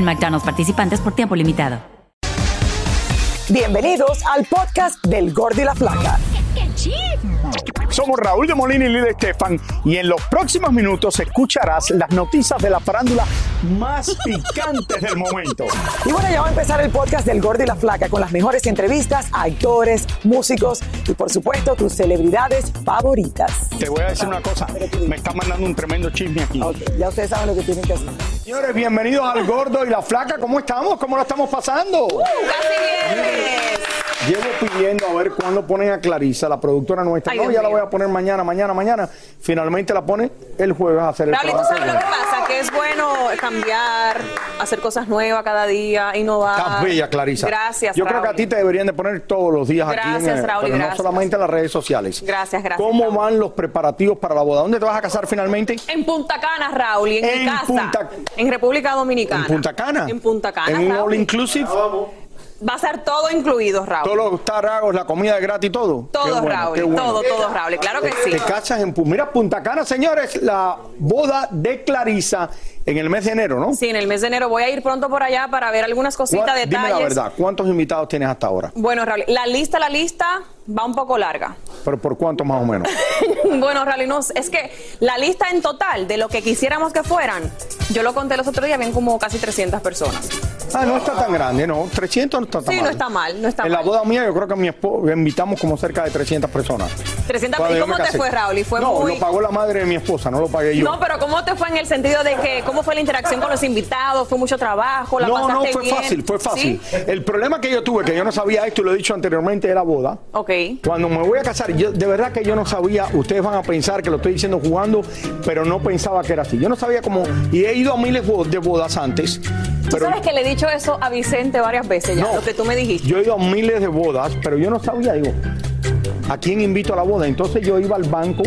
En McDonald's participantes por tiempo limitado. Bienvenidos al podcast del Gordi y la Flaca. Somos Raúl de Molina y Lidia Estefan y en los próximos minutos escucharás las noticias de la farándula más picantes del momento. Y bueno, ya va a empezar el podcast del Gordo y la Flaca con las mejores entrevistas a actores, músicos y por supuesto tus celebridades favoritas. Te voy a decir una cosa, me está mandando un tremendo chisme aquí. Ok, ya ustedes saben lo que tienen que hacer. Señores, bienvenidos al Gordo y la Flaca. ¿Cómo estamos? ¿Cómo lo estamos pasando? Llevo pidiendo a ver cuándo ponen a Clarisa, la productora nuestra. Ay, no, Dios ya la voy a poner mañana, mañana, mañana. Finalmente la pone el jueves a hacer el Raúl, ¿tú sabes lo que pasa? Que es bueno cambiar, hacer cosas nuevas cada día, innovar. Estás bella, Clarisa. Gracias, Yo creo que a ti te deberían de poner todos los días aquí, Gracias, en el- Raúl, pero no gracias. solamente en las redes sociales. Gracias, gracias, ¿Cómo Raúl. van los preparativos para la boda? ¿Dónde te vas a casar finalmente? En Punta Cana, Raúl, y en, En mi casa. Punta- En República Dominicana. ¿En Punta Cana? En Punta Cana, ¿En un Raúl. all inclusive? Va a ser todo incluido, Raúl. Todos los taragos, la comida es gratis, todo. Todo, bueno, Raúl. bueno. Todo, todo, Raúl. Claro que sí. Te casas en Mira, Punta Cana, señores, la boda de Clarisa en el mes de enero, ¿no? Sí, en el mes de enero voy a ir pronto por allá para ver algunas cositas, ¿Cuál- detalles. Dime la verdad, ¿cuántos invitados tienes hasta ahora? Bueno, Raúl, la lista, la lista va un poco larga. ¿Pero por cuántos más o menos? bueno, Raúl, no, es que la lista en total de lo que quisiéramos que fueran, yo lo conté los otros días, habían como casi 300 personas. Ah, no está tan grande, ¿no? 300 no está tan Sí, mal. no está mal, no está En la boda mía yo creo que a mi esposa invitamos como cerca de 300 personas. 300 Cuando ¿Y cómo te fue, Raúl? Y fue no, muy... lo pagó la madre de mi esposa, no lo pagué yo. No, pero ¿cómo te fue en el sentido de que cómo fue la interacción con los invitados? ¿Fue mucho trabajo? ¿La no, no, pasaste fue bien? fácil, fue fácil. ¿Sí? El problema que yo tuve, que yo no sabía esto y lo he dicho anteriormente, era boda. Ok. Cuando me voy a casar, yo, de verdad que yo no sabía, ustedes van a pensar que lo estoy diciendo jugando, pero no pensaba que era así. Yo no sabía cómo, y he ido a miles de bodas antes, Tú pero sabes que le he dicho eso a Vicente varias veces ya, No. lo que tú me dijiste. yo he ido a miles de bodas, pero yo no sabía, digo, ¿a quién invito a la boda? Entonces yo iba al banco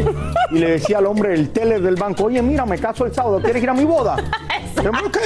y le decía al hombre, el teller del banco, oye, mira, me caso el sábado, ¿quieres ir a mi boda? Ok.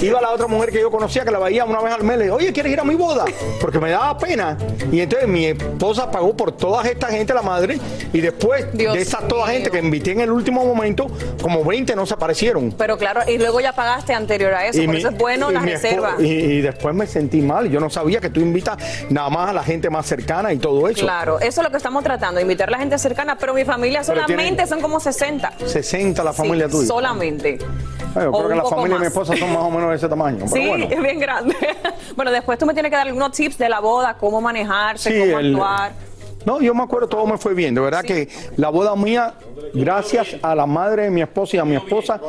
Iba la otra mujer que yo conocía que la veía una vez al mes, le dije, oye, ¿quieres ir a mi boda? Porque me daba pena. Y entonces mi esposa pagó por toda esta gente, la madre, y después Dios de esa toda gente que invité en el último momento, como 20 no se aparecieron. Pero claro, y luego ya pagaste anterior a eso, por mi- eso es bueno la reserva. Y, y después me sentí mal. Yo no sabía que tú invitas nada más a la gente más cercana y todo eso. Claro, eso es lo que estamos tratando, invitar a la gente cercana, pero mi familia solamente son como 60. 60 la familia Sí, tuya. Solamente. Bueno, O creo que la familia de mi más. esposa son más o menos de ese tamaño. Pero Sí, bueno. es bien grande. bueno, después tú me tienes que dar algunos tips de la boda, cómo manejarse, Sí, cómo el- actuar. No, yo me acuerdo, todo me fue bien. De verdad que la boda mía, gracias a la madre de mi esposa y a mi esposa,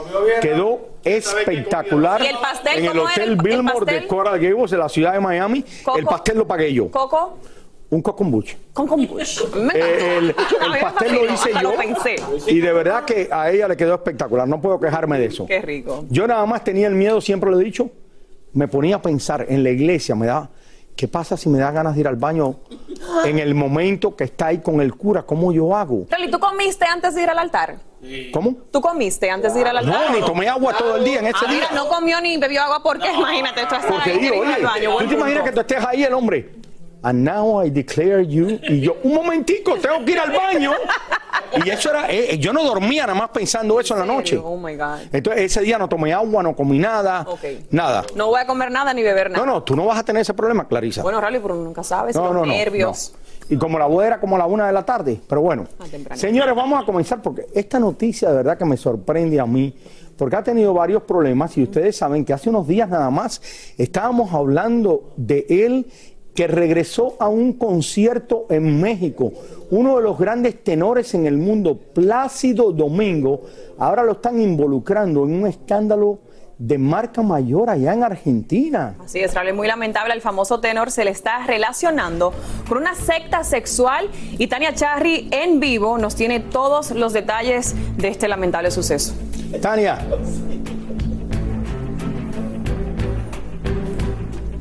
quedó espectacular. ¿Y el pastel En el Hotel el- el Billmore pastel? de Coral Gables, de la ciudad de Miami. Coco. El pastel lo pagué yo. Coco Un cocombuch. con kombucha. Me Eh, el, pastel lo hice yo. Lo pensé. Y de verdad que a ella le quedó espectacular. No puedo quejarme de eso. Qué rico. Yo nada más tenía el miedo, siempre lo he dicho, me ponía a pensar en la iglesia, me da, ¿qué pasa si me da ganas de ir al baño en el momento que está ahí con el cura? ¿Cómo yo hago? Rally, ¿tú comiste antes de ir al altar? ¿Cómo? ¿Tú comiste antes de ir al altar? No, ni tomé agua todo el día en ese Ah, día. mira, no comió ni bebió agua porque imagínate, tú estás Porque ahí digo, oye, al baño. ¿tú te imaginas que tú estés ahí el hombre? And now I declare you. Y yo, un momentico, tengo que ir al baño. Y eso era, eh, yo no dormía nada más pensando eso en la noche. Oh my God. Entonces ese día no tomé agua, no comí nada, Ok. nada. No voy a comer nada ni beber nada. No, no, tú no vas a tener ese problema, Clarisa. Bueno, Rally, pero uno nunca sabes, No, los no, no, nervios. no. Y como la boda era como a la una de la tarde, pero bueno. Ah, temprano. Señores, vamos a comenzar porque esta noticia de verdad que me sorprende a mí, porque ha tenido varios problemas y ustedes saben que hace unos días nada más estábamos hablando de él que regresó a un concierto en México. Uno de los grandes tenores en el mundo, Plácido Domingo, ahora lo están involucrando en un escándalo de marca mayor allá en Argentina. Así es, Raúl, muy lamentable. El famoso tenor se le está relacionando con una secta sexual y Tania Charry en vivo nos tiene todos los detalles de este lamentable suceso. Tania.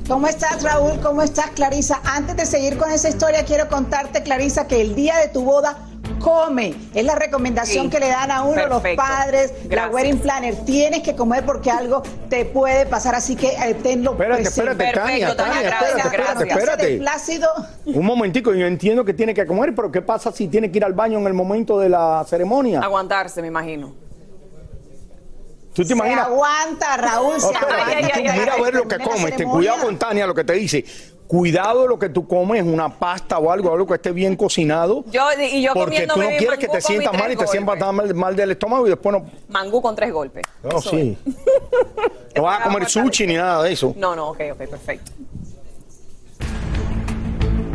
¿Cómo estás, Raúl? ¿Cómo estás, Clarisa? Antes de seguir con esa historia, quiero contarte, Clarisa, que el día de tu boda come. Es la recomendación que le dan a uno los padres, la wedding planner. Tienes que comer porque algo te puede pasar, así que eh, tenlo Espérate, espérate, Tania, Tania, espérate, espérate, espérate. Plácido. Un momentico, yo entiendo que tiene que comer, pero ¿qué pasa si tiene que ir al baño en el momento de la ceremonia? Aguantarse, me imagino. ¿Tú te imaginas? Se aguanta, Raúl, se Oh, espérate, aguanta. tú mira a ver lo que comes. Ten ceremonia. cuidado con Tania, lo que te dice. Cuidado lo que tú comes, una pasta o algo, algo que esté bien cocinado. Yo, y yo porque tú no quieres que te sientas mal y te sientas mal, mal del estómago y después no. Mangú con tres golpes. No, Eso sí. No vas a comer sushi ni nada de eso. No, no, ok, ok, perfecto.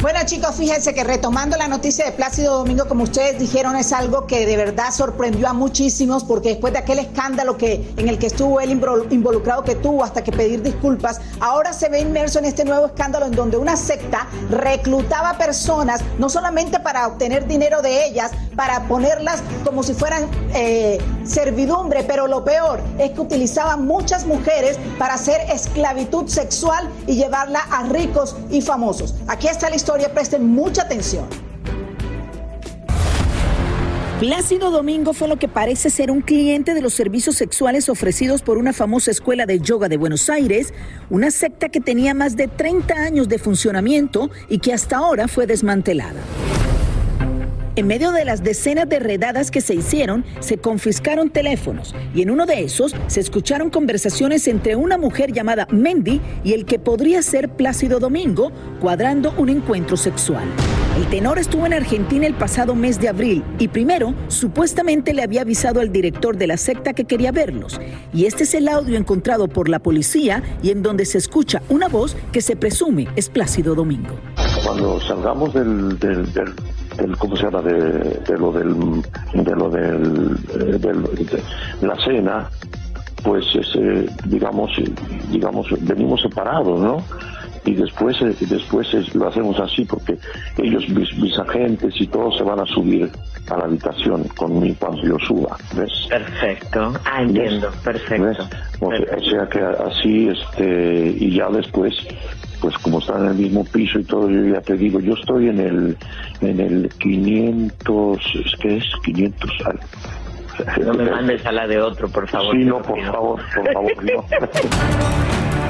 Bueno chicos, fíjense que retomando la noticia de Plácido Domingo, como ustedes dijeron, es algo que de verdad sorprendió a muchísimos porque después de aquel escándalo que, en el que estuvo él invol- involucrado que tuvo hasta que pedir disculpas, ahora se ve inmerso en este nuevo escándalo en donde una secta reclutaba personas no solamente para obtener dinero de ellas, para ponerlas como si fueran eh, servidumbre, pero lo peor es que utilizaban muchas mujeres para hacer esclavitud sexual y llevarla a ricos y famosos. Aquí está la historia, presten mucha atención. Plácido Domingo fue lo que parece ser un cliente de los servicios sexuales ofrecidos por una famosa escuela de yoga de Buenos Aires, una secta que tenía más de 30 años de funcionamiento y que hasta ahora fue desmantelada. En medio de las decenas de redadas que se hicieron, se confiscaron teléfonos y en uno de esos se escucharon conversaciones entre una mujer llamada Mendy y el que podría ser Plácido Domingo, cuadrando un encuentro sexual. El tenor estuvo en Argentina el pasado mes de abril y primero supuestamente le había avisado al director de la secta que quería verlos. Y este es el audio encontrado por la policía y en donde se escucha una voz que se presume es Plácido Domingo. cuando salgamos del, del, del- ¿cómo se llama? De, de lo del, de lo del, eh, del- de la cena, pues ese, digamos, eh, digamos, venimos separados, ¿no? Y después, eh, después es- lo hacemos así porque ellos, mis, mis agentes y todos se van a subir a la habitación conmigo cuando yo suba, ¿ves? Perfecto. Ah, entiendo. Perfecto. ¿Ves? O sea, o sea que así, este, y ya después, pues como están en el mismo piso y todo, yo ya te digo, yo estoy en el, en el 500, ¿es que es? 500 al- No me mandes a la de otro, por favor. Sí, no, por favor, por favor, no.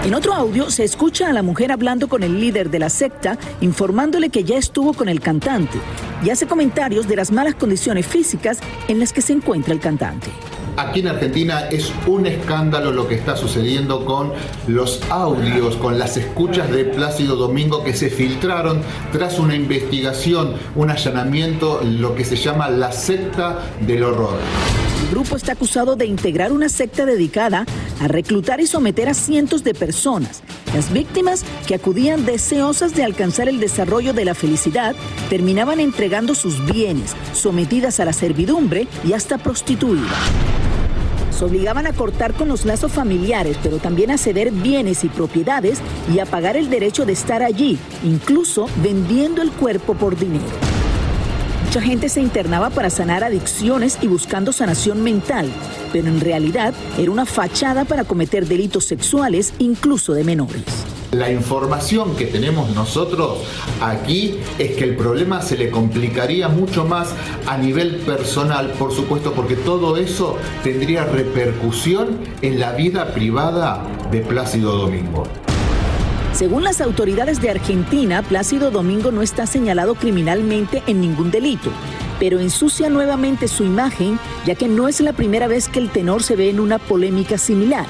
En otro audio se escucha a la mujer hablando con el líder de la secta, informándole que ya estuvo con el cantante y hace comentarios de las malas condiciones físicas en las que se encuentra el cantante. Aquí en Argentina es un escándalo lo que está sucediendo con los audios, con las escuchas de Plácido Domingo que se filtraron tras una investigación, un allanamiento, lo que se llama la secta del horror. El grupo está acusado de integrar una secta dedicada a reclutar y someter a cientos de personas. Las víctimas, que acudían deseosas de alcanzar el desarrollo de la felicidad, terminaban entregando sus bienes, sometidas a la servidumbre y hasta prostituidas. Se obligaban a cortar con los lazos familiares, pero también a ceder bienes y propiedades y a pagar el derecho de estar allí, incluso vendiendo el cuerpo por dinero. Mucha gente se internaba para sanar adicciones y buscando sanación mental, pero en realidad era una fachada para cometer delitos sexuales, incluso de menores. La información que tenemos nosotros aquí es que el problema se le complicaría mucho más a nivel personal, por supuesto, porque todo eso tendría repercusión en la vida privada de Plácido Domingo. Según las autoridades de Argentina, Plácido Domingo no está señalado criminalmente en ningún delito, pero ensucia nuevamente su imagen, ya que no es la primera vez que el tenor se ve en una polémica similar.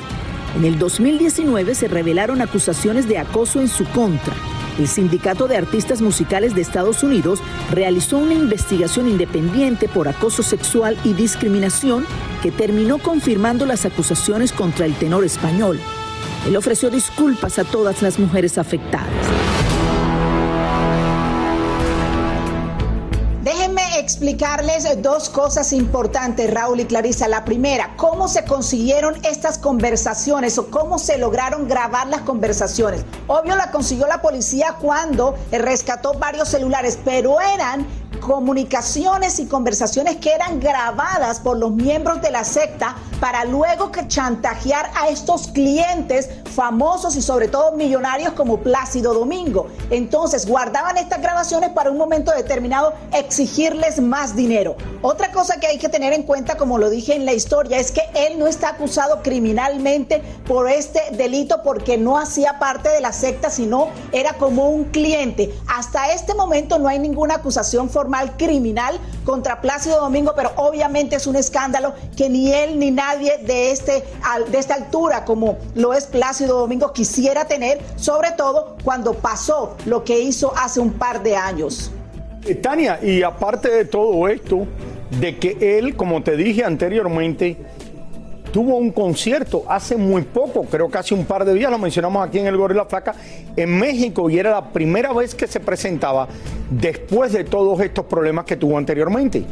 En el 2019 se revelaron acusaciones de acoso en su contra. El Sindicato de Artistas Musicales de Estados Unidos realizó una investigación independiente por acoso sexual y discriminación que terminó confirmando las acusaciones contra el tenor español. Él ofreció disculpas a todas las mujeres afectadas. Déjenme explicarles dos cosas importantes, Raúl y Clarisa. La primera, cómo se consiguieron estas conversaciones o cómo se lograron grabar las conversaciones. Obvio la consiguió la policía cuando rescató varios celulares, pero eran comunicaciones y conversaciones que eran grabadas por los miembros de la secta para luego que chantajear a estos clientes famosos y sobre todo millonarios como Plácido Domingo. Entonces guardaban estas grabaciones para un momento determinado exigirles más dinero. Otra cosa que hay que tener en cuenta, como lo dije en la historia, es que él no está acusado criminalmente por este delito porque no hacía parte de la secta, sino era como un cliente. Hasta este momento no hay ninguna acusación formal criminal contra Plácido Domingo, pero obviamente es un escándalo que ni él ni nadie de, este, de esta altura como lo es Plácido Domingo quisiera tener, sobre todo cuando pasó lo que hizo hace un par de años. Eh, Tania, y aparte de todo esto, de que él, como te dije anteriormente, tuvo un concierto hace muy poco, creo que hace un par de días, lo mencionamos aquí en el Gorila Flaca, en México, y era la primera vez que se presentaba después de todos estos problemas que tuvo anteriormente.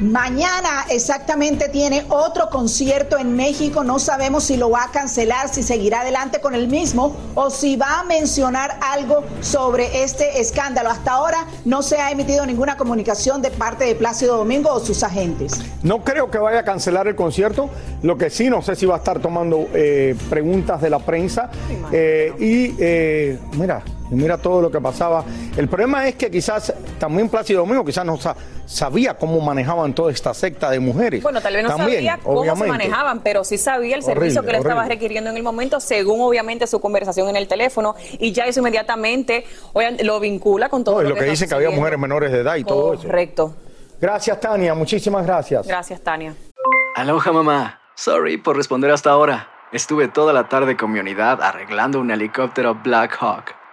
Mañana exactamente tiene otro concierto en México. No sabemos si lo va a cancelar, si seguirá adelante con el mismo o si va a mencionar algo sobre este escándalo. Hasta ahora no se ha emitido ninguna comunicación de parte de Plácido Domingo o sus agentes. No creo que vaya a cancelar el concierto. Lo que sí, no sé si va a estar tomando eh, preguntas de la prensa. Eh, y eh, mira, mira todo lo que pasaba. El problema es que quizás también Plácido Domingo quizás no sabía cómo manejaban toda esta secta de mujeres. Bueno, tal vez no sabía cómo se manejaban, pero sí sabía el servicio que le estaba requiriendo en el momento, según obviamente su conversación en el teléfono, y ya eso inmediatamente lo vincula con todo lo, que, dice que había mujeres menores de edad y todo eso. Correcto. Gracias, Tania. Muchísimas gracias. Gracias, Tania. Aloha, mamá. Sorry por responder hasta ahora. Estuve toda la tarde con mi unidad arreglando un helicóptero Black Hawk.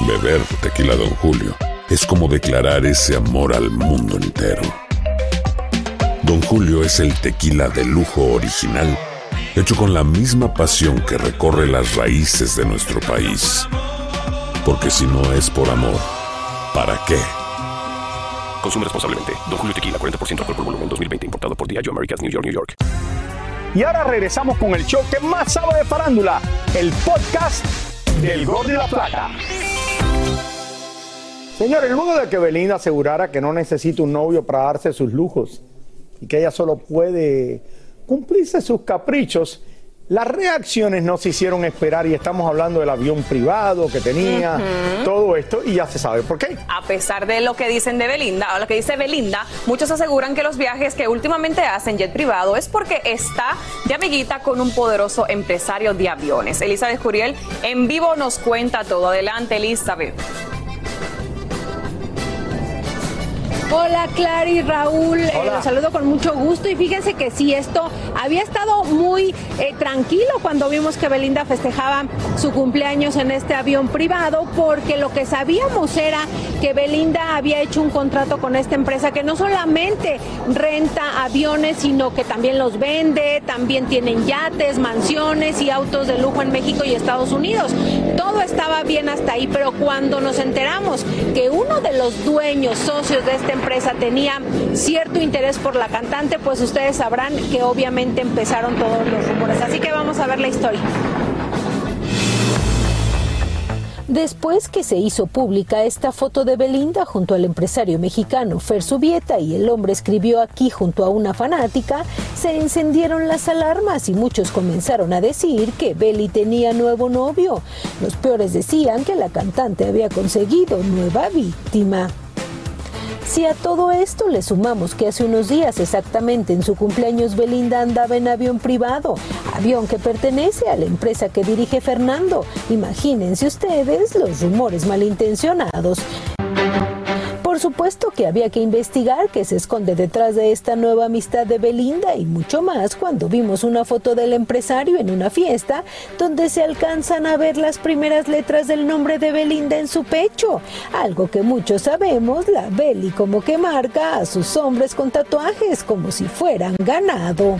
Beber tequila, Don Julio es como declarar ese amor al mundo entero. Don Julio es el tequila de lujo original, hecho con la misma pasión que recorre las raíces de nuestro país. Porque si no es por amor, ¿para qué? Consume responsablemente. Don Julio Tequila, 40% alcohol por volumen, 2020. Importado por Diageo Americas, New York, New York. Y ahora regresamos con el show que más sabe de farándula, el podcast del Gol de la Plata. Señores, luego de que Belinda asegurara que no necesita un novio para darse sus lujos y que ella solo puede cumplirse sus caprichos, las reacciones no se hicieron esperar y estamos hablando del avión privado que tenía, todo esto, y ya se sabe por qué. A pesar de lo que dicen de Belinda, o lo que dice Belinda, muchos aseguran que los viajes que últimamente hacen jet privado es porque está de amiguita con un poderoso empresario de aviones. Elizabeth Curiel en vivo nos cuenta todo. Adelante, Elizabeth. Hola Clary, Raúl, eh, los saludo con mucho gusto y fíjense que sí, esto había estado muy eh, tranquilo cuando vimos que Belinda festejaba su cumpleaños en este avión privado porque lo que sabíamos era que Belinda había hecho un contrato con esta empresa que no solamente renta aviones, sino que también los vende, también tienen yates, mansiones y autos de lujo en México y Estados Unidos. Todo estaba bien hasta ahí, pero cuando nos enteramos que uno de los dueños, socios de este empresa tenía cierto interés por la cantante, pues ustedes sabrán que obviamente empezaron todos los rumores. Así que vamos a ver la historia. Después que se hizo pública esta foto de Belinda junto al empresario mexicano Fer Subieta y el hombre escribió aquí junto a una fanática, se encendieron las alarmas y muchos comenzaron a decir que Beli tenía nuevo novio. Los peores decían que la cantante había conseguido nueva víctima. Si a todo esto le sumamos que hace unos días exactamente en su cumpleaños Belinda andaba en avión privado, avión que pertenece a la empresa que dirige Fernando, imagínense ustedes los rumores malintencionados. Por supuesto que había que investigar qué se esconde detrás de esta nueva amistad de Belinda y mucho más cuando vimos una foto del empresario en una fiesta donde se alcanzan a ver las primeras letras del nombre de Belinda en su pecho, algo que muchos sabemos, la Beli como que marca a sus hombres con tatuajes como si fueran ganado.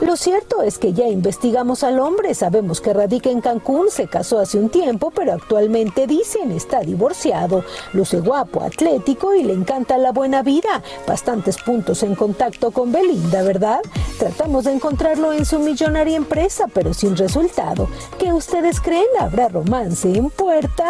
Lo cierto es que ya investigamos al hombre, sabemos que radica en Cancún, se casó hace un tiempo, pero actualmente dicen está divorciado. Luce guapo, y le encanta la buena vida. Bastantes puntos en contacto con Belinda, ¿verdad? Tratamos de encontrarlo en su millonaria empresa, pero sin resultado. ¿Qué ustedes creen? ¿Habrá romance en puerta?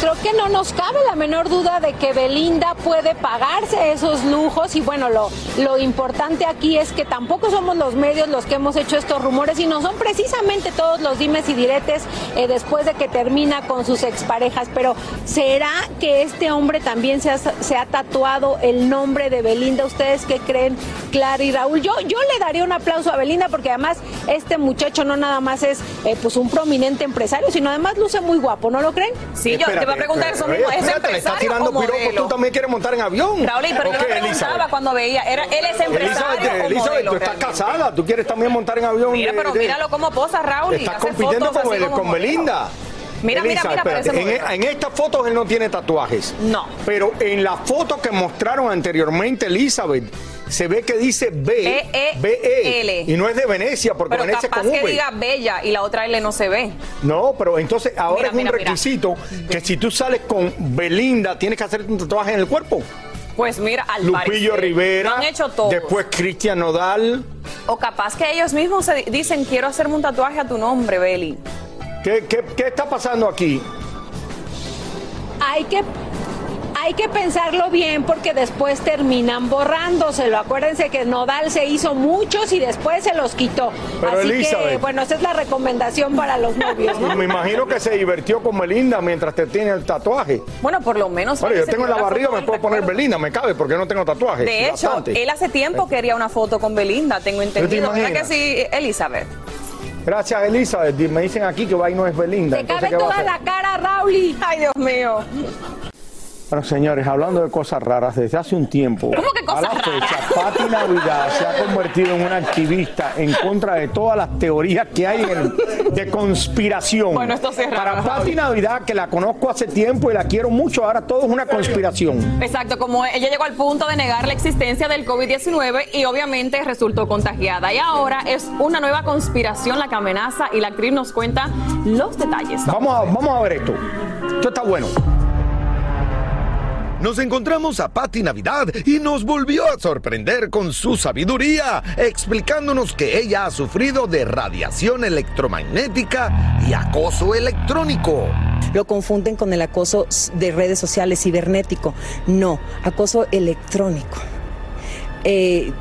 Creo que no nos cabe la menor duda de que Belinda puede pagarse esos lujos y bueno, lo, lo importante aquí es que tampoco somos los medios los que hemos hecho estos rumores y no son precisamente todos los dimes y diretes eh, después de que termina con sus exparejas, pero ¿será que este hombre también se ha, se ha tatuado el nombre de Belinda? ¿Ustedes qué creen, Clara y Raúl? Yo, yo le daría un aplauso a Belinda porque además este muchacho no nada más es eh, pues un prominente empresario, sino además luce muy guapo, ¿no lo creen? Sí, yo te iba a preguntar eso mismo. ¿Es Espérate, le empresario tirando piropos, tú también quieres montar en avión. Raúl, pero ¿O yo preguntaba Elizabeth? cuando veía, era, ¿él es empresario Elizabeth, o Elizabeth, modelo tú estás realmente? casada, tú quieres también montar en avión. Mira, de- pero de- míralo cómo posa Raúl y Estás hace compitiendo fotos con, con. Belinda. Mira, mira, Elisa, mira, espérate, parece en, modelo. en estas fotos él no tiene tatuajes. No. Pero en la foto que mostraron anteriormente, Elizabeth, se ve que dice B, B-E-L. B-E, y no es de Venecia, porque Pero Venecia es capaz con que V. diga bella y la otra L no se ve. No, pero entonces ahora Mira, es un mira, mira. requisito que si tú sales con Belinda, tienes que hacerte un tatuaje en el cuerpo. Pues mira, al Lupillo parecer, Rivera, Lo han hecho todo. después Cristian Nodal. O capaz que ellos mismos se di- dicen, quiero hacerme un tatuaje a tu nombre, Beli. ¿Qué, qué, qué está pasando aquí? hay que hay que pensarlo bien porque después terminan borrándoselo. Acuérdense que Nodal se hizo muchos y después se los quitó. Pero, Así que, Elizabeth. bueno, esa es la recomendación para los novios, ¿no? Me imagino que se divirtió con Belinda mientras te tiene el tatuaje. Bueno, por lo menos. Bueno, yo tengo en la barriga, me puedo poner. Belinda, me cabe porque no tengo tatuaje. De hecho, Bastante. él hace tiempo quería una foto con Belinda, tengo entendido. ¿Verdad que sí, Elizabeth? Gracias, Elizabeth. Me dicen aquí que va y no es Belinda. Te cabe ¿qué va a toda la cara, Rauli. Ay, Dios mío. Bueno, señores, hablando de cosas raras, desde hace un tiempo, ¿Cómo que cosas a la fecha, raras? Pati Navidad se ha convertido en una activista en contra de todas las teorías que hay en- de conspiración. Bueno, esto sí es raro, Para Pati. Navidad, que la conozco hace tiempo y la quiero mucho, ahora todo es una conspiración. Exacto, como ella llegó al punto de negar la existencia del COVID-19 y obviamente resultó contagiada. Y ahora es una nueva conspiración la que amenaza y la actriz nos cuenta los detalles. Vamos a, vamos a ver esto. Esto está bueno. Nos encontramos a Patti Navidad y nos volvió a sorprender con su sabiduría, explicándonos que ella ha sufrido de radiación electromagnética y acoso electrónico. Lo confunden con el acoso de redes sociales cibernético. No, acoso electrónico. Eh,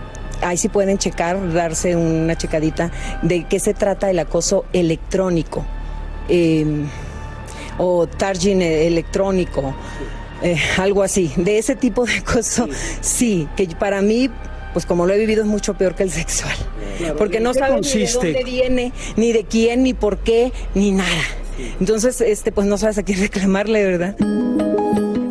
ahí sí pueden checar, darse una checadita de qué se trata el acoso electrónico eh, o targeting electrónico, eh, algo así. De ese tipo de acoso, sí, que para mí, pues como lo he vivido, es mucho peor que el sexual. Porque no ni de dónde viene, ni de quién, ni por qué, ni nada. Entonces, este, pues no sabes a quién reclamarle, ¿verdad?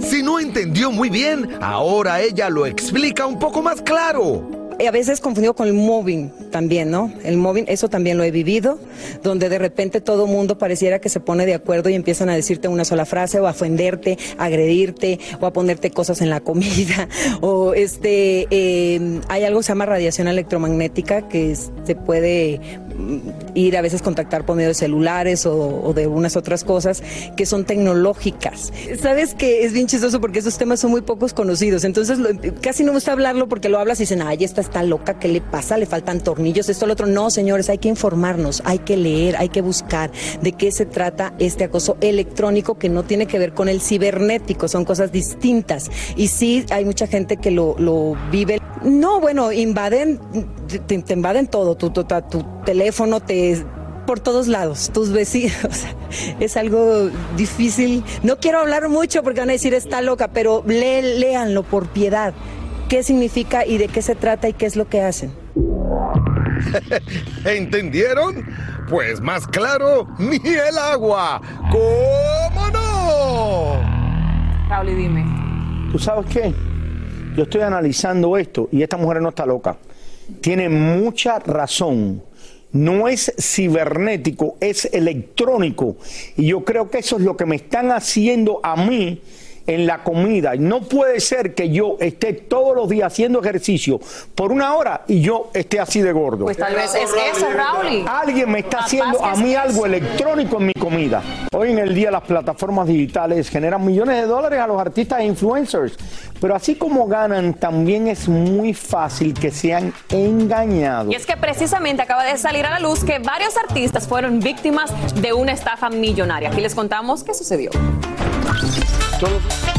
Si no entendió muy bien, ahora ella lo explica un poco más claro. Eh, A veces confundido con el moving también, ¿no? El moving, eso también lo he vivido, donde de repente todo mundo pareciera que se pone de acuerdo y empiezan a decirte una sola frase o a ofenderte, a agredirte o a ponerte cosas en la comida o este, eh, hay algo que se llama radiación electromagnética que se puede ir a veces contactar por medio de celulares o, de unas otras cosas que son tecnológicas. Sabes que es bien chistoso porque esos temas son muy pocos conocidos, entonces lo- casi no me gusta hablarlo porque lo hablas y dicen, ay, esta está loca, ¿qué le pasa? Le faltan tornillos, esto, lo otro. No, señores, hay que informarnos, hay que leer, hay que buscar de qué se trata este acoso electrónico que no tiene que ver con el cibernético, son cosas distintas. Y sí, hay mucha gente que lo vive. No, bueno, invaden, te, te invaden todo, tu, tu, tu- tu teléfono, te por todos lados, tus vecinos. es algo difícil. No quiero hablar mucho porque van a decir está loca, pero lé- léanlo por piedad. ¿Qué significa y de qué se trata y qué es lo que hacen? ¿Entendieron? Pues más claro, ni el agua. ¿Cómo no? Raúl, y dime. ¿Tú sabes qué? Yo estoy analizando esto y esta mujer no está loca. Tiene mucha razón. No es cibernético, es electrónico. Y yo creo que eso es lo que me están haciendo a mí en la comida. No puede ser que yo esté todos los días haciendo ejercicio por una hora y yo esté así de gordo. Pues tal vez es eso, Raúl. Alguien me está haciendo a mí algo electrónico en mi comida. Hoy en el día las plataformas digitales generan millones de dólares a los artistas e influencers. Pero así como ganan, también es muy fácil que sean engañados. Y es que precisamente acaba de salir a la luz que varios artistas fueron víctimas de una estafa millonaria. Aquí les contamos qué sucedió. Jonathan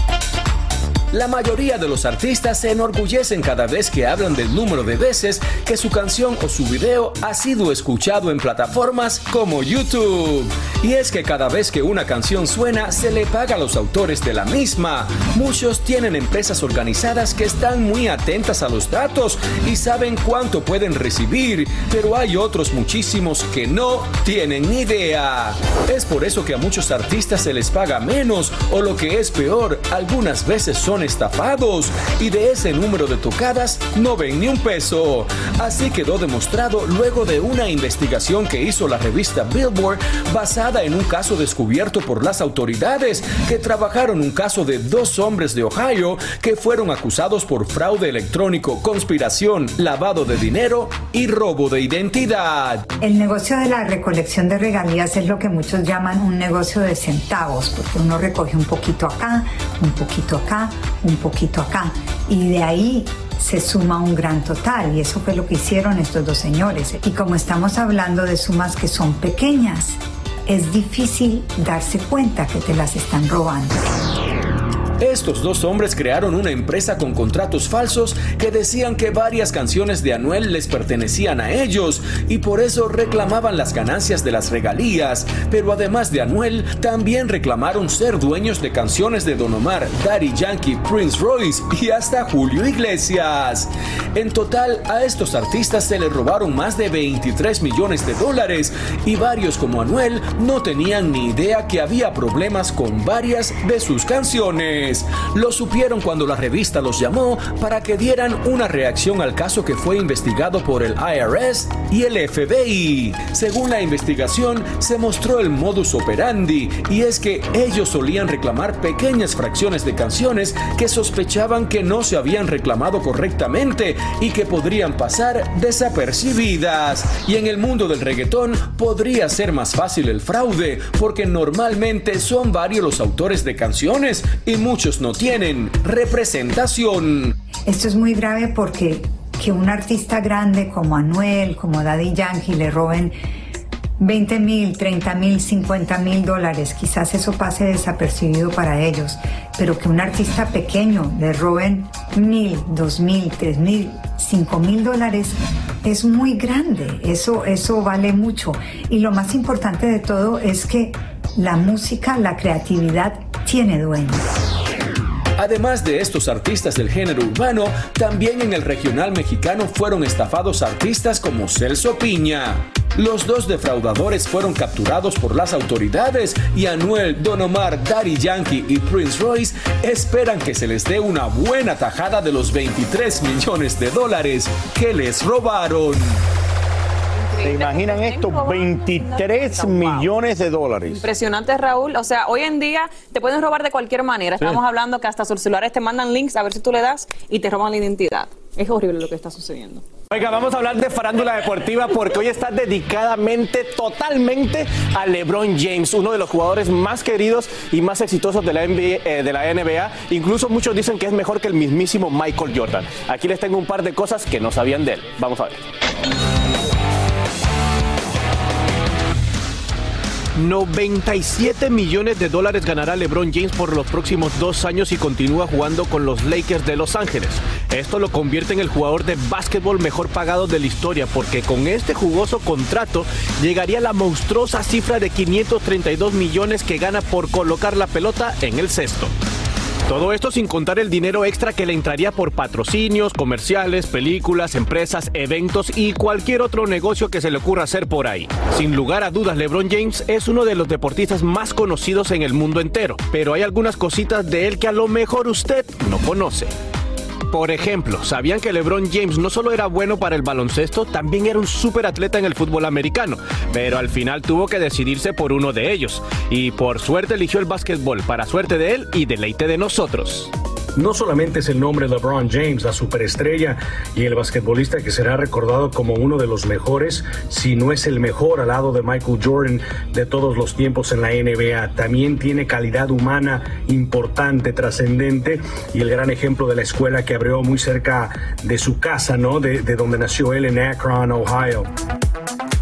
La mayoría de los artistas se enorgullecen cada vez que hablan del número de veces que su canción o su video ha sido escuchado en plataformas como YouTube. Y es que cada vez que una canción suena se le paga a los autores de la misma. Muchos tienen empresas organizadas que están muy atentas a los datos y saben cuánto pueden recibir, pero hay otros muchísimos que no tienen ni idea. Es por eso que a muchos artistas se les paga menos o lo que es peor, algunas veces son estafados y de ese número de tocadas no ven ni un peso. Así quedó demostrado luego de una investigación que hizo la revista Billboard basada en un caso descubierto por las autoridades que trabajaron un caso de dos hombres de Ohio que fueron acusados por fraude electrónico, conspiración, lavado de dinero y robo de identidad. El negocio de la recolección de regalías es lo que muchos llaman un negocio de centavos, porque uno recoge un poquito acá, un poquito acá, un poquito acá, y de ahí se suma un gran total, y eso fue lo que hicieron estos dos señores. Y como estamos hablando de sumas que son pequeñas, es difícil darse cuenta que te las están robando. Estos dos hombres crearon una empresa con contratos falsos que decían que varias canciones de Anuel les pertenecían a ellos y por eso reclamaban las ganancias de las regalías. Pero además de Anuel, también reclamaron ser dueños de canciones de Don Omar, Daddy Yankee, Prince Royce y hasta Julio Iglesias. En total, a estos artistas se les robaron más de 23 millones de dólares y varios como Anuel no tenían ni idea que había problemas con varias de sus canciones. Lo supieron cuando la revista los llamó para que dieran una reacción al caso que fue investigado por el IRS y el FBI. Según la investigación, se mostró el modus operandi y es que ellos solían reclamar pequeñas fracciones de canciones que sospechaban que no se habían reclamado correctamente y que podrían pasar desapercibidas. Y en el mundo del reggaetón podría ser más fácil el fraude porque normalmente son varios los autores de canciones y muchos no tienen representación. Esto es muy grave porque que un artista grande como Anuel, como Daddy Yankee le roben 20 mil, 30 mil, 50 mil dólares, quizás eso pase desapercibido para ellos, pero que un artista pequeño le roben mil, dos mil, tres mil, cinco mil dólares es muy grande, eso, eso vale mucho. Y lo más importante de todo es que la música, la creatividad tiene dueños. Además de estos artistas del género urbano, también en el regional mexicano fueron estafados artistas como Celso Piña. Los dos defraudadores fueron capturados por las autoridades y Anuel, Don Omar, Daddy Yankee y Prince Royce esperan que se les dé una buena tajada de los 23 millones de dólares que les robaron. ¿Se imaginan esto? 23 millones de dólares. Impresionante, Raúl. O sea, hoy en día te pueden robar de cualquier manera. Sí. Estamos hablando que hasta sus celulares te mandan links a ver si tú le das y te roban la identidad. Es horrible lo que está sucediendo. Oiga, vamos a hablar de farándula deportiva porque hoy está dedicadamente, totalmente a LeBron James, uno de los jugadores más queridos y más exitosos de la, NBA, eh, de la NBA. Incluso muchos dicen que es mejor que el mismísimo Michael Jordan. Aquí les tengo un par de cosas que no sabían de él. Vamos a ver. 97 millones de dólares ganará LeBron James por los próximos dos años y continúa jugando con los Lakers de Los Ángeles. Esto lo convierte en el jugador de básquetbol mejor pagado de la historia porque con este jugoso contrato llegaría la monstruosa cifra de 532 millones que gana por colocar la pelota en el cesto. Todo esto sin contar el dinero extra que le entraría por patrocinios, comerciales, películas, empresas, eventos y cualquier otro negocio que se le ocurra hacer por ahí. Sin lugar a dudas, LeBron James es uno de los deportistas más conocidos en el mundo entero, pero hay algunas cositas de él que a lo mejor usted no conoce. Por ejemplo, ¿sabían que LeBron James no solo era bueno para el baloncesto, también era un súper atleta en el fútbol americano? Pero al final tuvo que decidirse por uno de ellos. Y por suerte eligió el básquetbol, para suerte de él y deleite de nosotros. No solamente es el nombre LeBron James, la superestrella y el basquetbolista que será recordado como uno de los mejores, si no es el mejor al lado de Michael Jordan de todos los tiempos en la NBA. También tiene calidad humana importante, trascendente y el gran ejemplo de la escuela que abrió muy cerca de su casa, ¿no? De, de donde nació él en Akron, Ohio.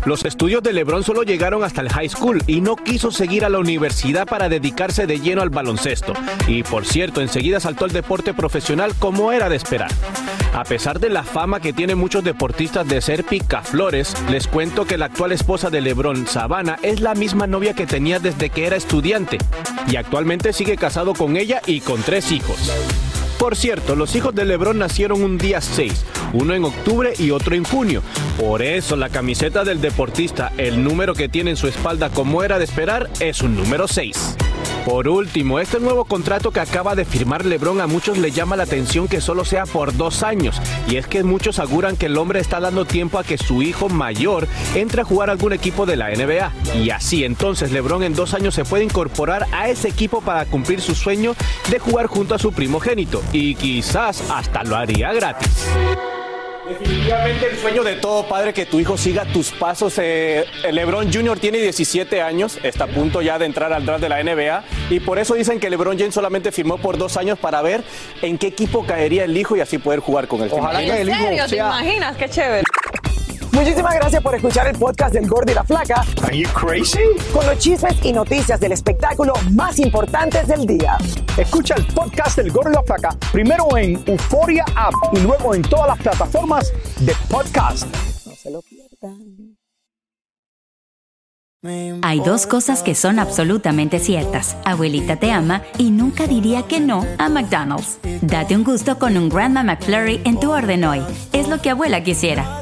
Los estudios de LeBron solo llegaron hasta el high school y no quiso seguir a la universidad para dedicarse de lleno al baloncesto. Y por cierto, enseguida saltó al deporte profesional como era de esperar. A pesar de la fama que tienen muchos deportistas de ser picaflores, les cuento que la actual esposa de LeBron, Savannah, es la misma novia que tenía desde que era estudiante y actualmente sigue casado con ella y con tres hijos. Por cierto, los hijos de Lebron nacieron un día 6, uno en octubre y otro en junio. Por eso la camiseta del deportista, el número que tiene en su espalda como era de esperar, es un número 6. Por último, este nuevo contrato que acaba de firmar LeBron a muchos le llama la atención que solo sea por dos años. Y es que muchos aseguran que el hombre está dando tiempo a que su hijo mayor entre a jugar algún equipo de la NBA. Y así entonces LeBron en dos años se puede incorporar a ese equipo para cumplir su sueño de jugar junto a su primogénito. Y quizás hasta lo haría gratis. Definitivamente el sueño de todo padre que tu hijo siga tus pasos. Eh, LeBron Jr. tiene 17 años, está a punto ya de entrar al draft de la NBA y por eso dicen que LeBron James solamente firmó por dos años para ver en qué equipo caería el hijo y así poder jugar con él. Ojalá que el hijo ¿Te imaginas? Qué chévere. Muchísimas gracias por escuchar el podcast del Gordo y la Flaca. Are you crazy? Con los chismes y noticias del espectáculo más importantes del día. Escucha el podcast del Gordo y la Flaca primero en Euforia App y luego en todas las plataformas de podcast. No se lo pierdan. Hay dos cosas que son absolutamente ciertas. Abuelita te ama y nunca diría que no a McDonald's. Date un gusto con un Grandma McFlurry en tu orden hoy. Es lo que abuela quisiera.